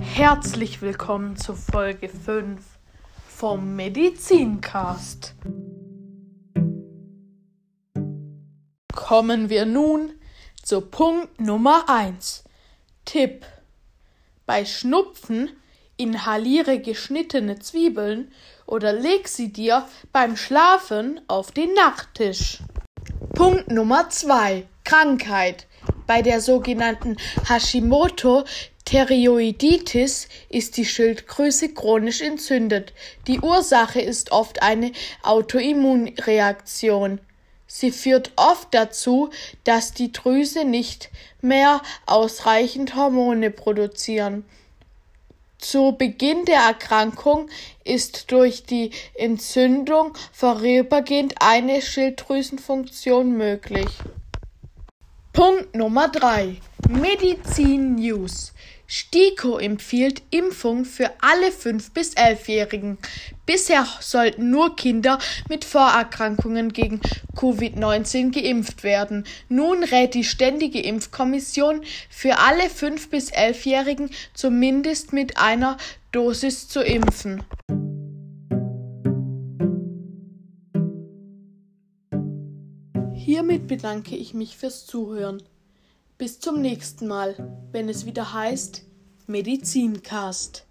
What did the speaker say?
Herzlich willkommen zu Folge 5 vom Medizincast. Kommen wir nun zu Punkt Nummer 1. Tipp. Bei Schnupfen inhaliere geschnittene Zwiebeln oder leg sie dir beim Schlafen auf den Nachttisch. Punkt Nummer 2. Krankheit. Bei der sogenannten Hashimoto Thyreoiditis ist die Schilddrüse chronisch entzündet. Die Ursache ist oft eine Autoimmunreaktion. Sie führt oft dazu, dass die Drüse nicht mehr ausreichend Hormone produzieren. Zu Beginn der Erkrankung ist durch die Entzündung vorübergehend eine Schilddrüsenfunktion möglich. Punkt Nummer 3. Medizin News. STIKO empfiehlt Impfung für alle 5- bis 11-Jährigen. Bisher sollten nur Kinder mit Vorerkrankungen gegen Covid-19 geimpft werden. Nun rät die Ständige Impfkommission für alle 5- bis 11-Jährigen zumindest mit einer Dosis zu impfen. Hiermit bedanke ich mich fürs Zuhören. Bis zum nächsten Mal, wenn es wieder heißt Medizincast.